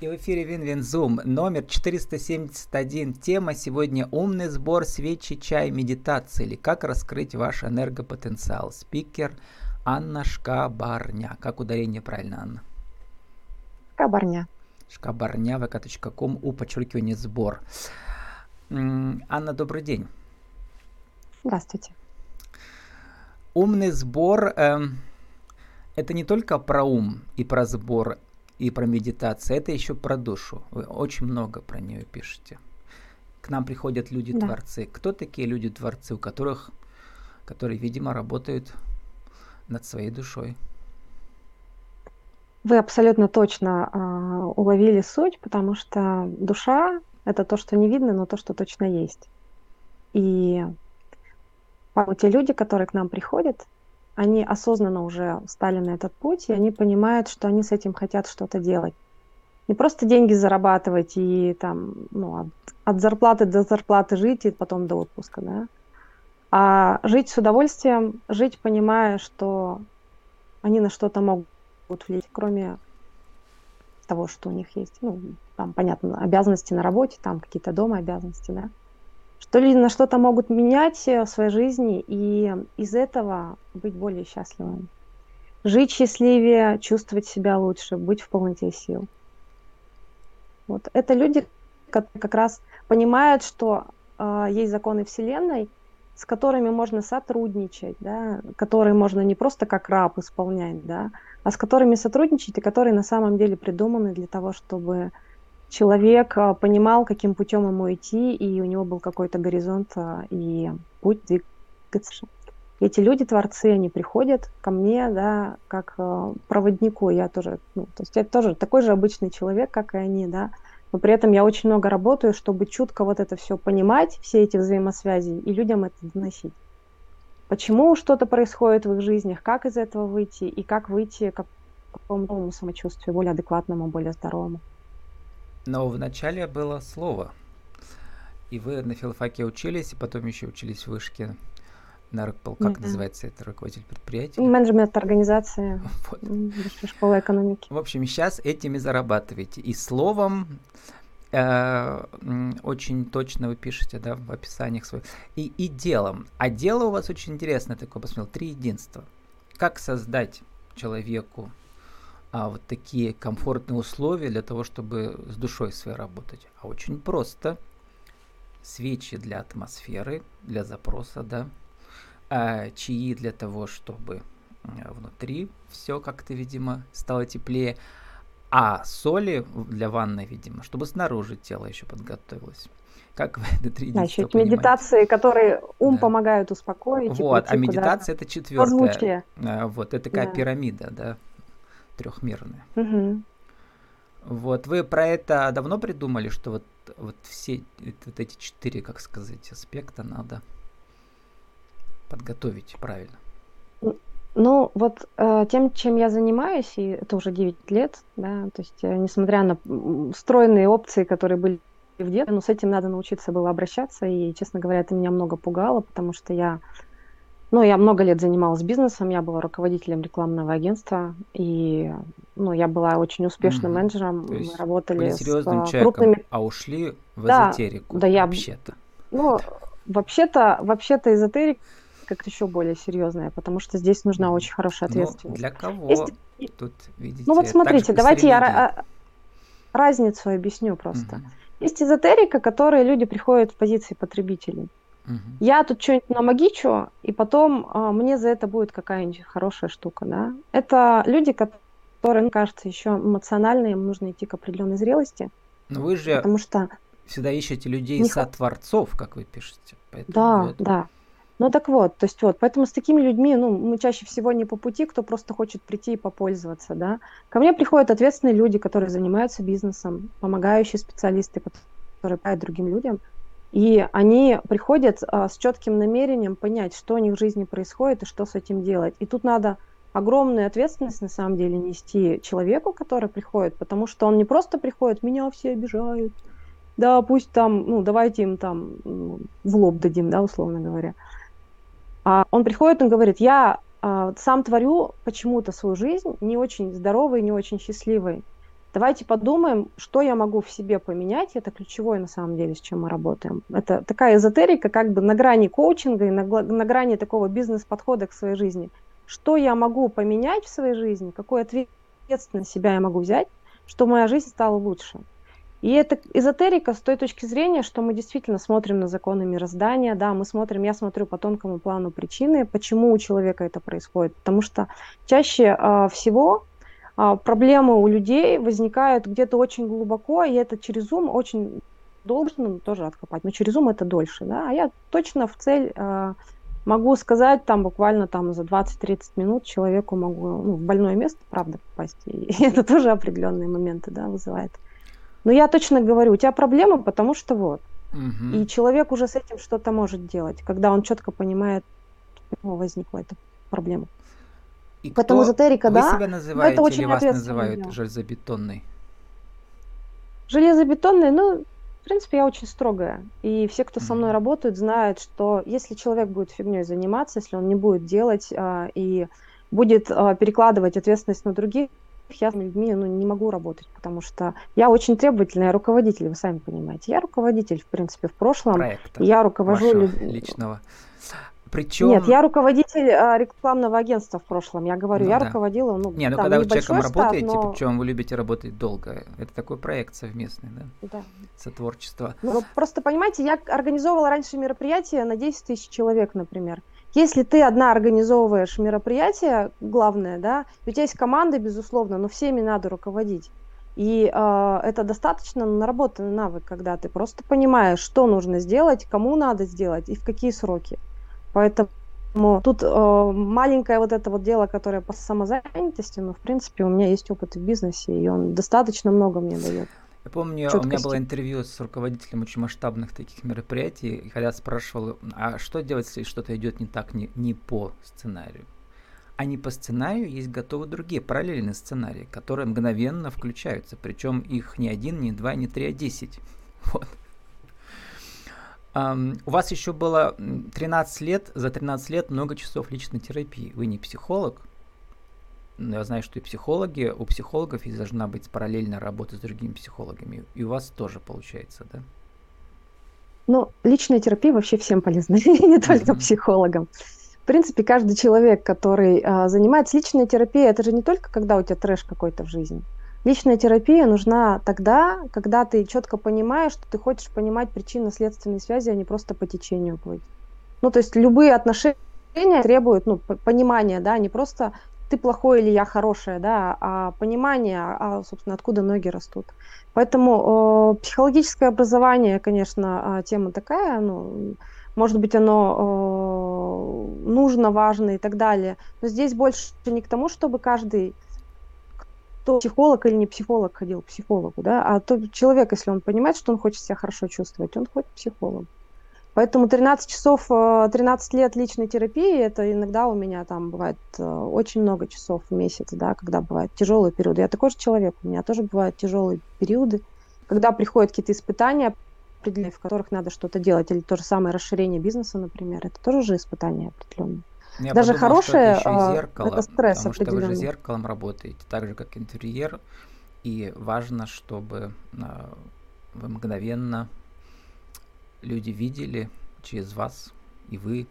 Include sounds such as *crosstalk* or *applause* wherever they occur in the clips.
И в эфире WinWinZoom номер 471. Тема сегодня «Умный сбор свечи, чай, медитации» или «Как раскрыть ваш энергопотенциал». Спикер Анна Шкабарня. Как ударение правильно, Анна? Шкабарня. Шкабарня, vk.com, у подчеркивания сбор. Анна, добрый день. Здравствуйте. Умный сбор э, это не только про ум и про сбор, и про медитацию, это еще про душу. Вы очень много про нее пишете. К нам приходят люди-творцы. Да. Кто такие люди-творцы, у которых, которые, видимо, работают над своей душой? Вы абсолютно точно э, уловили суть, потому что душа это то, что не видно, но то, что точно есть. И те люди, которые к нам приходят, они осознанно уже стали на этот путь, и они понимают, что они с этим хотят что-то делать. Не просто деньги зарабатывать и там, ну, от, от зарплаты до зарплаты жить и потом до отпуска, да, а жить с удовольствием, жить, понимая, что они на что-то могут влиять, кроме того, что у них есть. Ну, там, понятно, обязанности на работе, там какие-то дома обязанности, да что люди на что-то могут менять в своей жизни и из этого быть более счастливыми. Жить счастливее, чувствовать себя лучше, быть в полноте сил. Вот. Это люди, которые как раз понимают, что э, есть законы Вселенной, с которыми можно сотрудничать, да, которые можно не просто как раб исполнять, да, а с которыми сотрудничать и которые на самом деле придуманы для того, чтобы человек а, понимал, каким путем ему идти, и у него был какой-то горизонт а, и путь двигаться. Эти люди, творцы, они приходят ко мне, да, как а, проводнику. Я тоже, ну, то есть я тоже такой же обычный человек, как и они, да, но при этом я очень много работаю, чтобы чутко вот это все понимать, все эти взаимосвязи, и людям это доносить. Почему что-то происходит в их жизнях, как из этого выйти, и как выйти к какому самочувствию, более адекватному, более здоровому. Но вначале было слово. И вы на филфаке учились, и потом еще учились в вышке на РКПЛ, как да. называется это, руководитель предприятия? Менеджмент организации, *laughs* вот. школа экономики. В общем, сейчас этими зарабатываете. И словом э, очень точно вы пишете, да, в описаниях своих. И, и делом. А дело у вас очень интересное такое, посмотрел, три единства. Как создать человеку а, вот такие комфортные условия для того, чтобы с душой своей работать. А очень просто. Свечи для атмосферы, для запроса, да. А, чаи для того, чтобы внутри все как-то, видимо, стало теплее. А соли для ванны, видимо, чтобы снаружи тело еще подготовилось. Как вы это три Да, еще медитации, которые ум да. помогают успокоить. Вот, а медитация это четвертая. Вот, это такая да. пирамида, да трехмерные. Угу. Вот вы про это давно придумали, что вот, вот все вот эти четыре, как сказать, аспекта надо подготовить правильно? Ну, вот э, тем, чем я занимаюсь, и это уже 9 лет, да, то есть, э, несмотря на встроенные опции, которые были в детстве, ну, с этим надо научиться было обращаться, и, честно говоря, это меня много пугало, потому что я ну, я много лет занималась бизнесом, я была руководителем рекламного агентства, и ну, я была очень успешным mm-hmm. менеджером. То есть Мы работали с серьезным с крупными... а ушли в да, эзотерику да, я... вообще-то. Ну, вообще-то, вообще-то эзотерик как еще более серьезная, потому что здесь нужна очень хорошая ну, ответственность. Но для кого? Есть... Тут, видите, ну вот смотрите, давайте я а, разницу объясню просто. Угу. Есть эзотерика, которые люди приходят в позиции потребителей. Я тут что-нибудь намагичу, и потом а, мне за это будет какая-нибудь хорошая штука, да. Это люди, которые, мне кажется, еще эмоциональные, им нужно идти к определенной зрелости. Но вы же потому что всегда ищете людей не... сотворцов, как вы пишете. Поэтому да, вот... да. Ну так вот, то есть вот, поэтому с такими людьми, ну, мы чаще всего не по пути, кто просто хочет прийти и попользоваться, да. Ко мне приходят ответственные люди, которые занимаются бизнесом, помогающие специалисты, которые помогают другим людям, и они приходят а, с четким намерением понять, что у них в жизни происходит и что с этим делать. И тут надо огромную ответственность на самом деле нести человеку, который приходит, потому что он не просто приходит, меня все обижают, да, пусть там, ну, давайте им там в лоб дадим, да, условно говоря. А он приходит, он говорит, я а, сам творю почему-то свою жизнь не очень здоровой, не очень счастливой. Давайте подумаем, что я могу в себе поменять. Это ключевое на самом деле, с чем мы работаем. Это такая эзотерика, как бы на грани коучинга и на, на грани такого бизнес-подхода к своей жизни. Что я могу поменять в своей жизни, какую ответственность себя я могу взять, что моя жизнь стала лучше. И это эзотерика с той точки зрения, что мы действительно смотрим на законы мироздания, да, мы смотрим, я смотрю по тонкому плану причины, почему у человека это происходит. Потому что чаще э, всего проблемы у людей возникают где-то очень глубоко, и это через ум очень должно тоже откопать. Но через ум это дольше, да. А я точно в цель э, могу сказать там буквально там за 20-30 минут человеку могу ну, в больное место, правда, попасть. *laughs* И это тоже определенные моменты, да, вызывает. Но я точно говорю, у тебя проблема, потому что вот. Угу. И человек уже с этим что-то может делать, когда он четко понимает, почему возникла эта проблема. И Поэтому эзотерика, вы да, себя называете это очень или вас называют дело. железобетонной? Железобетонной, ну, в принципе, я очень строгая. И все, кто со мной работают, знают, что если человек будет фигней заниматься, если он не будет делать а, и будет а, перекладывать ответственность на других, я с людьми ну, не могу работать, потому что я очень требовательная руководитель, вы сами понимаете. Я руководитель, в принципе, в прошлом. Проекта я руковожу люд... личного. Причем... Нет, я руководитель а, рекламного агентства в прошлом. Я говорю, ну, я да. руководила, ну, Не, ну когда вы человеком штат, работаете, но... причем вы любите работать долго, это такой проект совместный, да? Да. Сотворчество. Ну, просто понимаете, я организовывала раньше мероприятия на 10 тысяч человек, например. Если ты одна организовываешь мероприятие, главное, да, у тебя есть команда, безусловно, но всеми надо руководить. И э, это достаточно наработанный навык, когда ты просто понимаешь, что нужно сделать, кому надо сделать и в какие сроки. Поэтому тут э, маленькое вот это вот дело, которое по самозанятости, но в принципе у меня есть опыт в бизнесе, и он достаточно много мне дает. Я помню, Четкости. у меня было интервью с руководителем очень масштабных таких мероприятий, и когда спрашивал, а что делать, если что-то идет не так, не, не по сценарию? А не по сценарию есть готовы другие параллельные сценарии, которые мгновенно включаются. Причем их не один, не два, не три, а десять. *laughs* Вот. Um, у вас еще было 13 лет, за 13 лет много часов личной терапии. Вы не психолог, но я знаю, что и психологи, у психологов и должна быть параллельная работа с другими психологами. И у вас тоже получается, да? Ну, личная терапия вообще всем полезна, *laughs* не только психологам. В принципе, каждый человек, который а, занимается личной терапией, это же не только когда у тебя трэш какой-то в жизни. Личная терапия нужна тогда, когда ты четко понимаешь, что ты хочешь понимать причинно-следственные связи, а не просто по течению плыть. Ну, то есть любые отношения требуют ну, понимания, да, не просто ты плохой или я хорошая, да, а понимание, а, собственно, откуда ноги растут. Поэтому э, психологическое образование, конечно, а, тема такая, ну, может быть, оно э, нужно, важно и так далее. Но здесь больше не к тому, чтобы каждый кто психолог или не психолог ходил к психологу, да, а тот человек, если он понимает, что он хочет себя хорошо чувствовать, он ходит к психологу. Поэтому 13 часов, 13 э, лет личной терапии, это иногда у меня там бывает э, очень много часов в месяц, да, когда бывают тяжелые периоды. Я такой же человек, у меня тоже бывают тяжелые периоды, когда приходят какие-то испытания, в которых надо что-то делать, или то же самое расширение бизнеса, например, это тоже же испытания определенные. Я Даже подумал, хорошее это, еще и зеркало, это стресс потому что вы же зеркалом работаете, так же как интерьер, и важно, чтобы э, вы мгновенно люди видели через вас, и вы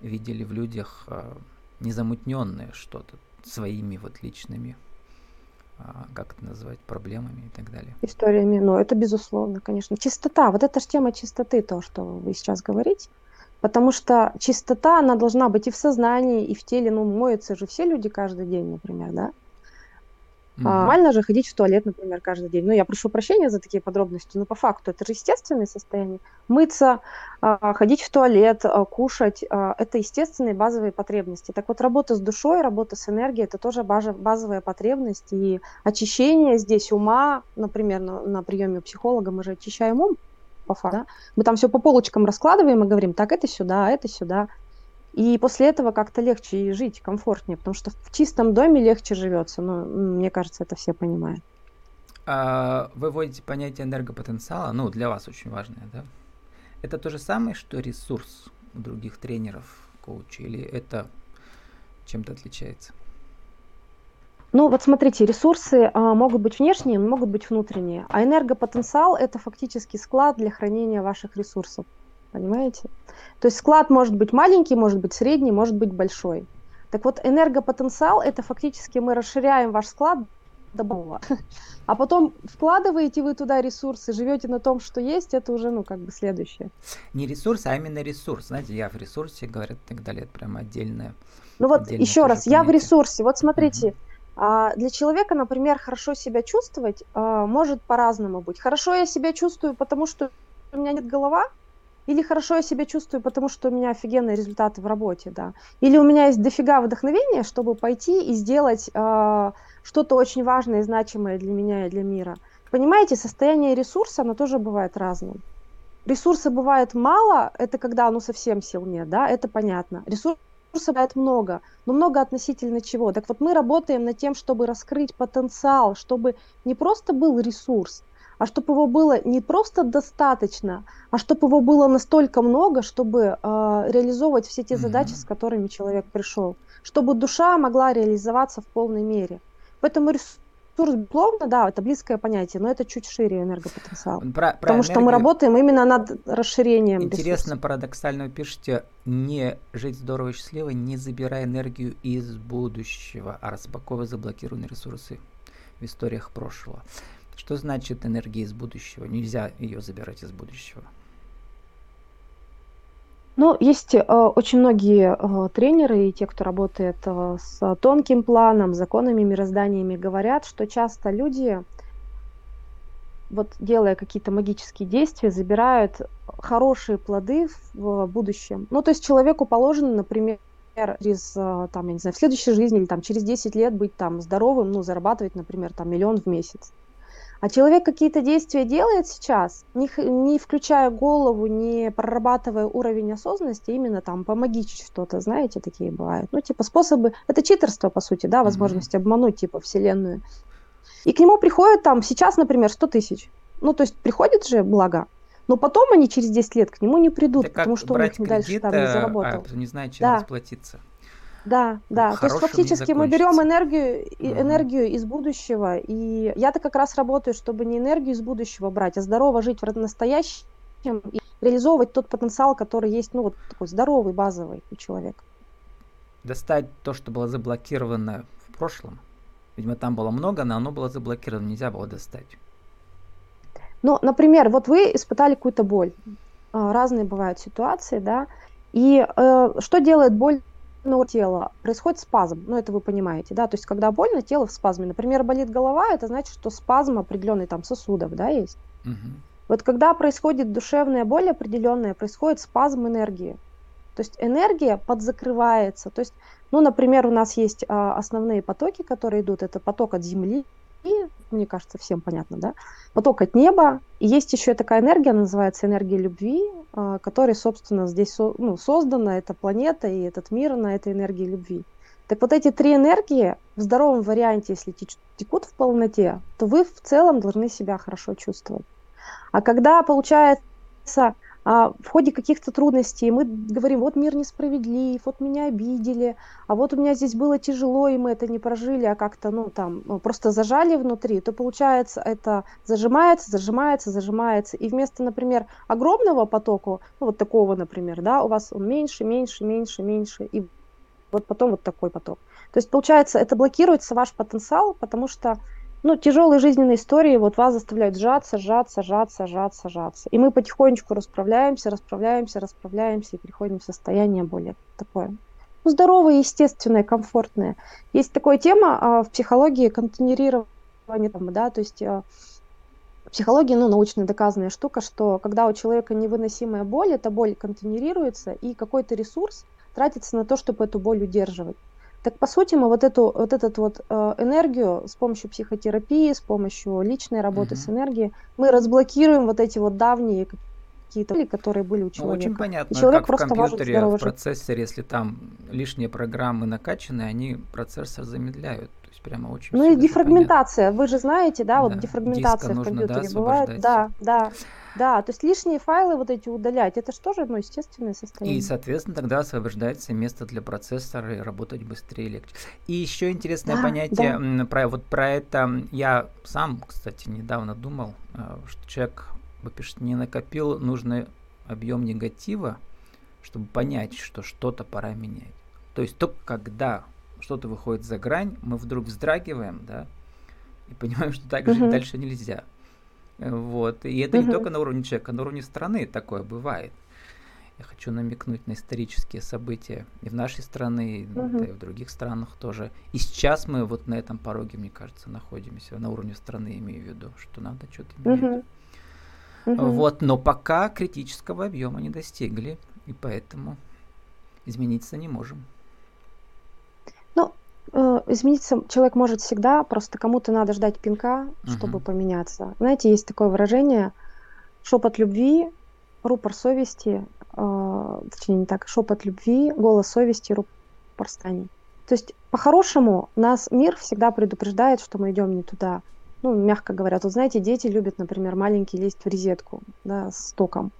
видели в людях э, незамутненное что-то своими вот личными, как это назвать, проблемами и так далее. Историями, ну это безусловно, конечно. Чистота, вот эта же тема чистоты, то, что вы сейчас говорите, Потому что чистота, она должна быть и в сознании, и в теле. Ну, моются же все люди каждый день, например, да? Mm-hmm. А, нормально же ходить в туалет, например, каждый день. Ну, я прошу прощения за такие подробности, но по факту это же естественное состояние. Мыться, а, ходить в туалет, а, кушать это естественные базовые потребности. Так вот, работа с душой, работа с энергией – это тоже базовая потребность. И очищение здесь ума, например, на, на приеме у психолога мы же очищаем ум, по факту. Да? Мы там все по полочкам раскладываем и говорим, так, это сюда, это сюда. И после этого как-то легче и жить, комфортнее, потому что в чистом доме легче живется. Ну, мне кажется, это все понимают. А, вы вводите понятие энергопотенциала, ну, для вас очень важное, да? Это то же самое, что ресурс у других тренеров, коучей, или это чем-то отличается? Ну вот смотрите, ресурсы а, могут быть внешние, могут быть внутренние, а энергопотенциал это фактически склад для хранения ваших ресурсов, понимаете? То есть склад может быть маленький, может быть средний, может быть большой. Так вот, энергопотенциал это фактически мы расширяем ваш склад до бала. *laughs* А потом вкладываете вы туда ресурсы, живете на том, что есть, это уже, ну, как бы следующее. Не ресурс, а именно ресурс. Знаете, я в ресурсе, говорят, и так далее, это прямо отдельное. Ну вот еще раз, понятие. я в ресурсе. Вот смотрите, угу. А для человека, например, хорошо себя чувствовать а, может по-разному быть. Хорошо я себя чувствую, потому что у меня нет голова, или хорошо я себя чувствую, потому что у меня офигенные результаты в работе, да. Или у меня есть дофига вдохновения, чтобы пойти и сделать э, что-то очень важное и значимое для меня и для мира. Понимаете, состояние ресурса, оно тоже бывает разным. Ресурса бывает мало, это когда ну совсем сил нет, да, это понятно. Ресурс ресурсов бывает много, но много относительно чего. Так вот мы работаем над тем, чтобы раскрыть потенциал, чтобы не просто был ресурс, а чтобы его было не просто достаточно, а чтобы его было настолько много, чтобы э, реализовывать все те задачи, с которыми человек пришел, чтобы душа могла реализоваться в полной мере. Поэтому ресурс Ресурс, безусловно, да, это близкое понятие, но это чуть шире энергопотенциал. Про, про Потому энергию... что мы работаем именно над расширением Интересно, ресурсов. парадоксально вы пишете, не жить здорово и счастливо, не забирая энергию из будущего, а распаковывая заблокированные ресурсы в историях прошлого. Что значит энергия из будущего? Нельзя ее забирать из будущего. Ну, есть э, очень многие э, тренеры и те, кто работает э, с тонким планом, законами, мирозданиями, говорят, что часто люди, вот делая какие-то магические действия, забирают хорошие плоды в будущем. Ну, то есть человеку положено, например, через, там, я не знаю, в следующей жизни или там через 10 лет быть там здоровым, ну, зарабатывать, например, там миллион в месяц. А человек какие-то действия делает сейчас, не, не включая голову, не прорабатывая уровень осознанности, именно там помогичить что-то, знаете, такие бывают. Ну, типа способы, это читерство, по сути, да, возможность mm-hmm. обмануть, типа, Вселенную. И к нему приходят там сейчас, например, 100 тысяч. Ну, то есть приходит же благо, но потом они через 10 лет к нему не придут, Это потому что он их дальше там не а, заработал. А, не знает, чем да. расплатиться. Да, да. То есть фактически мы берем энергию, угу. энергию из будущего, и я-то как раз работаю, чтобы не энергию из будущего брать, а здорово жить в настоящем и реализовывать тот потенциал, который есть, ну вот такой здоровый, базовый у человека. Достать то, что было заблокировано в прошлом. Видимо, там было много, но оно было заблокировано, нельзя было достать. Ну, например, вот вы испытали какую-то боль. А, разные бывают ситуации, да. И э, что делает боль ну, тела происходит спазм, ну это вы понимаете, да, то есть когда больно, тело в спазме. Например, болит голова, это значит, что спазм определенный там сосудов, да, есть. Угу. Вот когда происходит душевная боль определенная, происходит спазм энергии. То есть энергия подзакрывается. То есть, ну, например, у нас есть а, основные потоки, которые идут. Это поток от Земли, и, мне кажется, всем понятно, да, поток от неба. И есть еще такая энергия, она называется энергия любви, а, которая, собственно, здесь ну, создана, эта планета и этот мир на этой энергии любви. Так вот эти три энергии в здоровом варианте, если текут в полноте, то вы в целом должны себя хорошо чувствовать. А когда получается а, в ходе каких-то трудностей мы говорим, вот мир несправедлив, вот меня обидели, а вот у меня здесь было тяжело, и мы это не прожили, а как-то, ну, там, ну, просто зажали внутри, то получается это зажимается, зажимается, зажимается, и вместо, например, огромного потока, ну, вот такого, например, да, у вас он меньше, меньше, меньше, меньше, и вот потом вот такой поток. То есть, получается, это блокируется ваш потенциал, потому что ну, тяжелые жизненные истории вот вас заставляют сжаться, сжаться, сжаться, сжаться, сжаться. И мы потихонечку расправляемся, расправляемся, расправляемся и приходим в состояние более такое ну, здоровое, естественное, комфортное. Есть такая тема а, в психологии контейнерирования, да, то есть а, психология, ну, научно доказанная штука, что когда у человека невыносимая боль, эта боль контейнерируется, и какой-то ресурс тратится на то, чтобы эту боль удерживать. Так по сути мы вот эту вот этот вот э, энергию с помощью психотерапии, с помощью личной работы угу. с энергией мы разблокируем вот эти вот давние какие-то которые были у человека. Ну, очень понятно, И человек как просто в компьютере, в процессоре, если там лишние программы накачаны, они процессор замедляют. Есть прямо очень Ну и дефрагментация, понятно. вы же знаете, да, вот да, дефрагментация в компьютере да, бывает. Да, да. Да, то есть лишние файлы вот эти удалять, это же тоже ну, естественное состояние. И, соответственно, тогда освобождается место для процессора и работать быстрее и легче. И еще интересное да, понятие да. про вот про это я сам, кстати, недавно думал, э, что человек, вы пишете, не накопил нужный объем негатива, чтобы понять, что что-то пора менять. То есть только когда что-то выходит за грань, мы вдруг вздрагиваем, да, и понимаем, что так жить дальше нельзя. Вот. И это угу. не только на уровне человека, на уровне страны такое бывает. Я хочу намекнуть на исторические события и в нашей стране, и, угу. да, и в других странах тоже. И сейчас мы вот на этом пороге, мне кажется, находимся, на уровне страны имею в виду, что надо что-то менять. Угу. Вот, но пока критического объема не достигли, и поэтому измениться не можем. Э, измениться человек может всегда, просто кому-то надо ждать пинка, чтобы угу. поменяться. Знаете, есть такое выражение шепот любви, рупор совести, э, точнее не так, шепот любви, голос совести, рупор стани. То есть по-хорошему нас мир всегда предупреждает, что мы идем не туда. Ну, мягко говоря, тут знаете, дети любят, например, маленькие лезть в розетку, да, с током.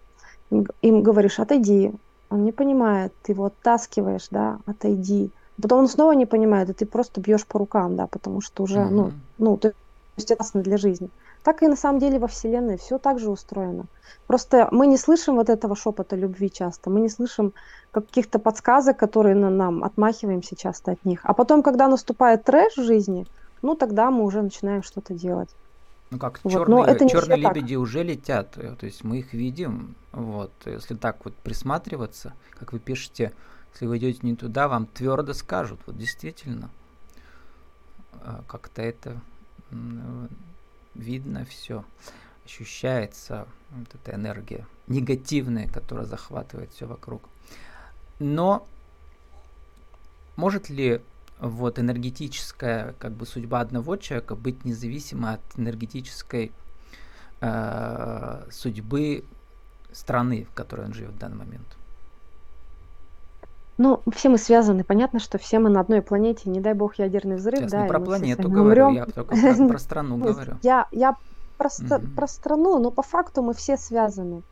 Им, им говоришь, отойди, он не понимает, ты его оттаскиваешь, да, отойди Потом он снова не понимает, и ты просто бьешь по рукам, да, потому что уже, mm-hmm. ну, ну, то есть опасно для жизни. Так и на самом деле во Вселенной все так же устроено. Просто мы не слышим вот этого шепота любви часто, мы не слышим каких-то подсказок, которые на нам отмахиваемся часто от них. А потом, когда наступает трэш в жизни, ну тогда мы уже начинаем что-то делать. Ну как вот. черные, это черные лебеди так. уже летят, то есть мы их видим, вот, если так вот присматриваться, как вы пишете, если вы идете не туда, вам твердо скажут. Вот действительно, а, как-то это видно все, ощущается вот эта энергия негативная, которая захватывает все вокруг. Но может ли вот энергетическая как бы судьба одного человека быть независима от энергетической э, судьбы страны, в которой он живет в данный момент? Ну, все мы связаны. Понятно, что все мы на одной планете. Не дай бог ядерный взрыв. Сейчас да, не про планету говорю, умрем. я только про, про страну *laughs* говорю. Я, я про, угу. про страну, но по факту мы все связаны.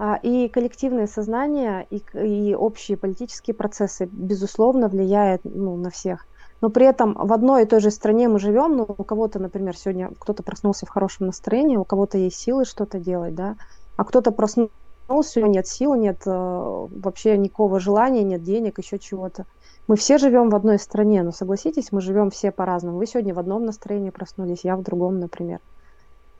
А, и коллективное сознание, и, и общие политические процессы, безусловно, влияют ну, на всех. Но при этом в одной и той же стране мы живем, ну, у кого-то, например, сегодня кто-то проснулся в хорошем настроении, у кого-то есть силы что-то делать, да, а кто-то проснулся проснулся, нет сил, нет э, вообще никакого желания, нет денег, еще чего-то. Мы все живем в одной стране, но согласитесь, мы живем все по-разному. Вы сегодня в одном настроении проснулись, я в другом, например.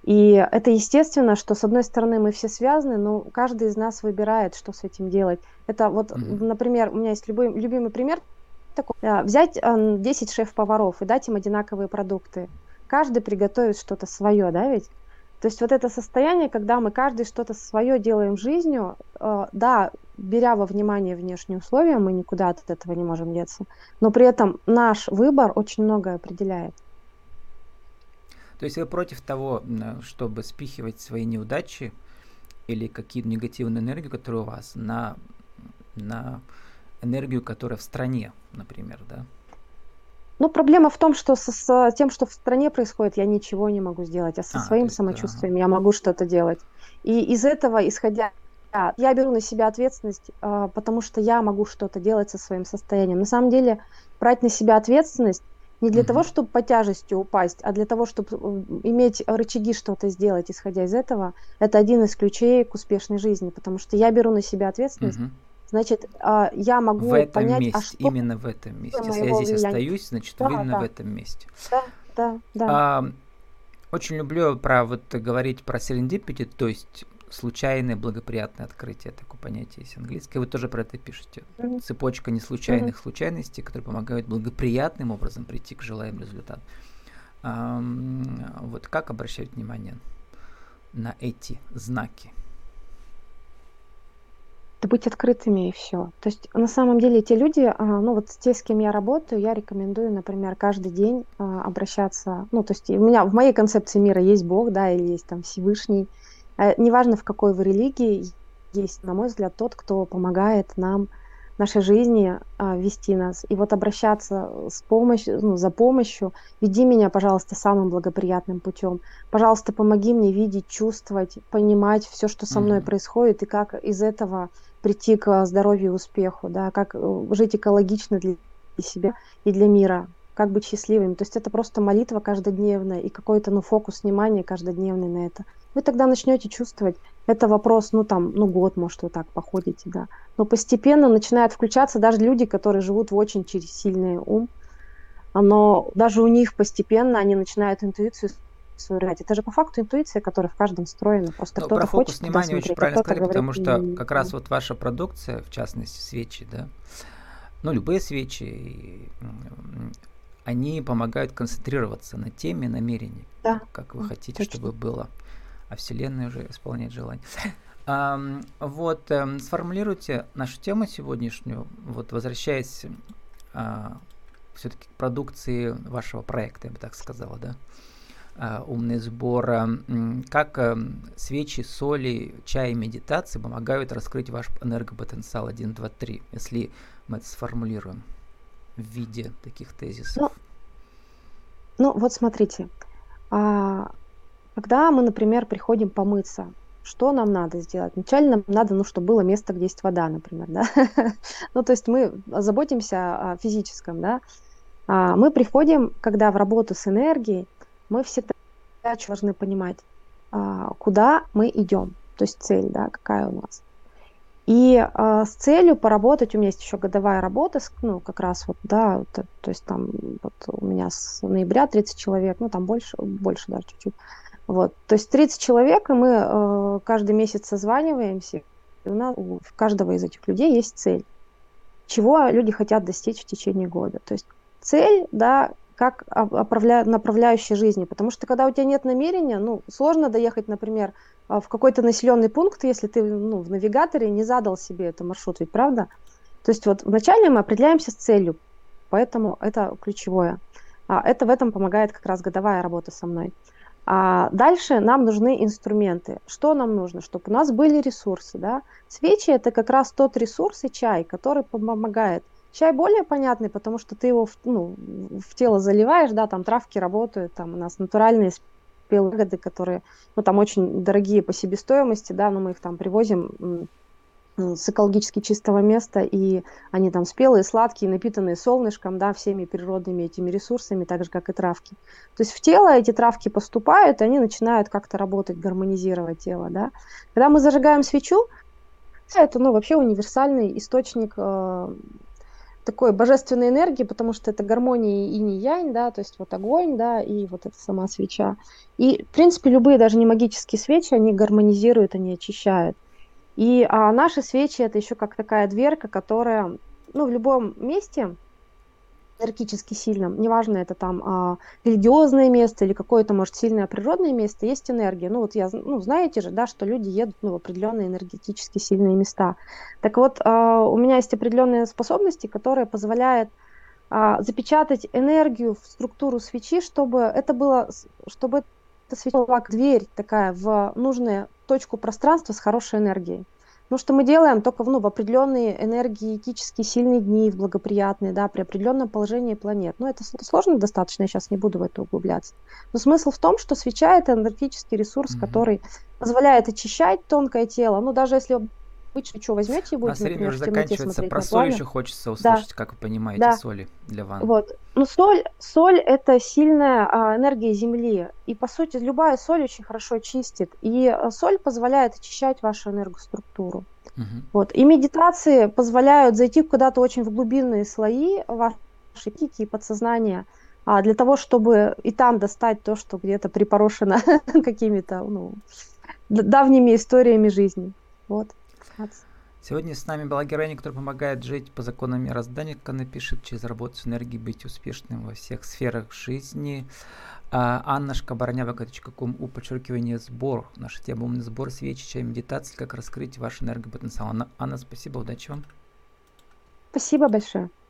И это естественно, что с одной стороны мы все связаны, но каждый из нас выбирает, что с этим делать. Это вот, mm-hmm. например, у меня есть любой, любимый пример такой. Э, взять 10 э, шеф-поваров и дать им одинаковые продукты. Каждый приготовит что-то свое, да ведь? То есть вот это состояние, когда мы каждый что-то свое делаем жизнью, э, да, беря во внимание внешние условия, мы никуда от этого не можем деться, но при этом наш выбор очень многое определяет. То есть вы против того, чтобы спихивать свои неудачи или какие-то негативную энергию, которая у вас, на, на энергию, которая в стране, например, да? Ну, проблема в том, что со, с тем, что в стране происходит, я ничего не могу сделать, а со а, своим есть, самочувствием ага. я могу что-то делать. И из этого, исходя, я беру на себя ответственность, а, потому что я могу что-то делать со своим состоянием. На самом деле, брать на себя ответственность не для mm того, чтобы по тяжести упасть, а для того, чтобы э, иметь рычаги что-то сделать, исходя из этого, это один из ключей к успешной жизни, потому что я беру на себя ответственность. mm значит, а, я могу в этом понять, месте, а что именно в этом месте. Если я здесь влияния. остаюсь, значит, да, вы именно да. в этом месте. Да, да, да. А, очень люблю про вот говорить про serendipity, то есть случайное благоприятное открытие, такое понятие есть английское. Вы тоже про это пишете. Mm-hmm. Цепочка неслучайных mm-hmm. случайностей, которые помогают благоприятным образом прийти к желаемому результату. А, вот как обращать внимание на эти знаки? Быть открытыми и все. То есть на самом деле те люди, а, ну вот те, с кем я работаю, я рекомендую, например, каждый день а, обращаться, ну то есть у меня в моей концепции мира есть Бог, да, или есть там Всевышний, э, неважно в какой вы религии, есть, на мой взгляд, тот, кто помогает нам нашей жизни а, вести нас. И вот обращаться с помощью, ну, за помощью, веди меня, пожалуйста, самым благоприятным путем. Пожалуйста, помоги мне видеть, чувствовать, понимать все, что со мной mm-hmm. происходит, и как из этого прийти к здоровью и успеху, да, как э, жить экологично для себя и для мира, как быть счастливым. То есть это просто молитва каждодневная и какой-то ну, фокус внимания каждодневный на это. Вы тогда начнете чувствовать, это вопрос, ну там, ну год, может, вы так походите, да. Но постепенно начинают включаться даже люди, которые живут в очень через сильный ум, но даже у них постепенно они начинают интуицию развивать. Это же по факту интуиция, которая в каждом встроена. Просто ну, кто-то про фокус хочет внимания смотреть, очень а правильно сказали, говорит, потому что «М, как раз вот ваша продукция, в частности свечи, да, ну любые свечи, они помогают концентрироваться на теме намерений, Да, как вы хотите, точно. чтобы было, а Вселенная уже исполняет желание. *laughs* Вот, эм, сформулируйте нашу тему сегодняшнюю, вот возвращаясь все-таки к продукции вашего проекта, я бы так сказала, да, а, умный сбор, а, как эм, свечи, соли, чай и медитации помогают раскрыть ваш энергопотенциал 1, 2, 3, если мы это сформулируем в виде таких тезисов. Ну, ну вот смотрите, а, когда мы, например, приходим помыться, что нам надо сделать? Вначале нам надо, ну, чтобы было место, где есть вода, например, да. *laughs* Ну, то есть мы заботимся о физическом, да. А, Мы приходим, когда в работу с энергией, мы всегда должны понимать, а, куда мы идем, то есть цель, да, какая у нас. И а, с целью поработать, у меня есть еще годовая работа, ну, как раз вот, да, э, то есть там вот у меня с ноября 30 человек, ну, там больше, больше даже чуть-чуть. Вот, то есть 30 человек, и мы э, каждый месяц созваниваемся, и у нас у каждого из этих людей есть цель, чего люди хотят достичь в течение года. То есть цель, да, как оправля- направляющая жизни, потому что когда у тебя нет намерения, ну, сложно доехать, например, а, в какой-то населенный пункт, если ты ну, в навигаторе не задал себе этот маршрут, ведь правда? То есть вот вначале мы определяемся с целью, поэтому это ключевое. А, это в этом помогает как раз годовая работа со мной. А дальше нам нужны инструменты. Что нам нужно? Чтобы у нас были ресурсы. Да? Свечи это как раз тот ресурс и чай, который помогает. Чай более понятный, потому что ты его в, ну, в тело заливаешь, да, там травки работают, там у нас натуральные спелые ягоды, которые, ну, там очень дорогие по себестоимости, да, но мы их там привозим с экологически чистого места, и они там спелые, сладкие, напитанные солнышком, да, всеми природными этими ресурсами, так же, как и травки. То есть в тело эти травки поступают, и они начинают как-то работать, гармонизировать тело, да. Когда мы зажигаем свечу, это, ну, вообще универсальный источник э, такой божественной энергии, потому что это гармония и янь, да, то есть вот огонь, да, и вот эта сама свеча. И, в принципе, любые даже не магические свечи, они гармонизируют, они очищают. И а наши свечи это еще как такая дверка, которая, ну, в любом месте энергетически сильном, неважно, это там а, религиозное место или какое-то, может, сильное природное место, есть энергия. Ну, вот я, ну, знаете же, да, что люди едут ну, в определенные энергетически сильные места. Так вот, а, у меня есть определенные способности, которые позволяют а, запечатать энергию в структуру свечи, чтобы это было, чтобы свеча была как дверь такая в нужную точку пространства с хорошей энергией. Ну, что мы делаем только в, ну, в определенные энергетически сильные дни, в благоприятные, да, при определенном положении планет. Ну, это сложно достаточно, я сейчас не буду в это углубляться. Но смысл в том, что свеча– это энергетический ресурс, Мгм. который позволяет очищать тонкое тело. Ну, даже если обычно что возьмете и нас будете, например, уже заканчивается. Про на соль пламя. еще хочется Да, услышать, как вы понимаете да. соли для ванны. Вот. Ну, соль, соль это сильная а, энергия Земли. И, по сути, любая соль очень хорошо чистит. И а, соль позволяет очищать вашу энергоструктуру. Мгм. Вот. И медитации позволяют зайти куда-то очень в глубинные слои вашей психики и подсознания, а, для того, чтобы и там достать то, что где-то припорошено *laughs* какими-то ну, давними историями жизни. Вот. Сегодня с нами была героиня, которая помогает жить по законам мироздания, как она пишет, через работу с энергией быть успешным во всех сферах жизни. А, Анна Шкабарнява, ком у подчеркивание сбор. Наша тема умный сбор, свечи, чай, медитации, как раскрыть ваш энергопотенциал. Анна, Анна, спасибо, удачи вам. Спасибо большое.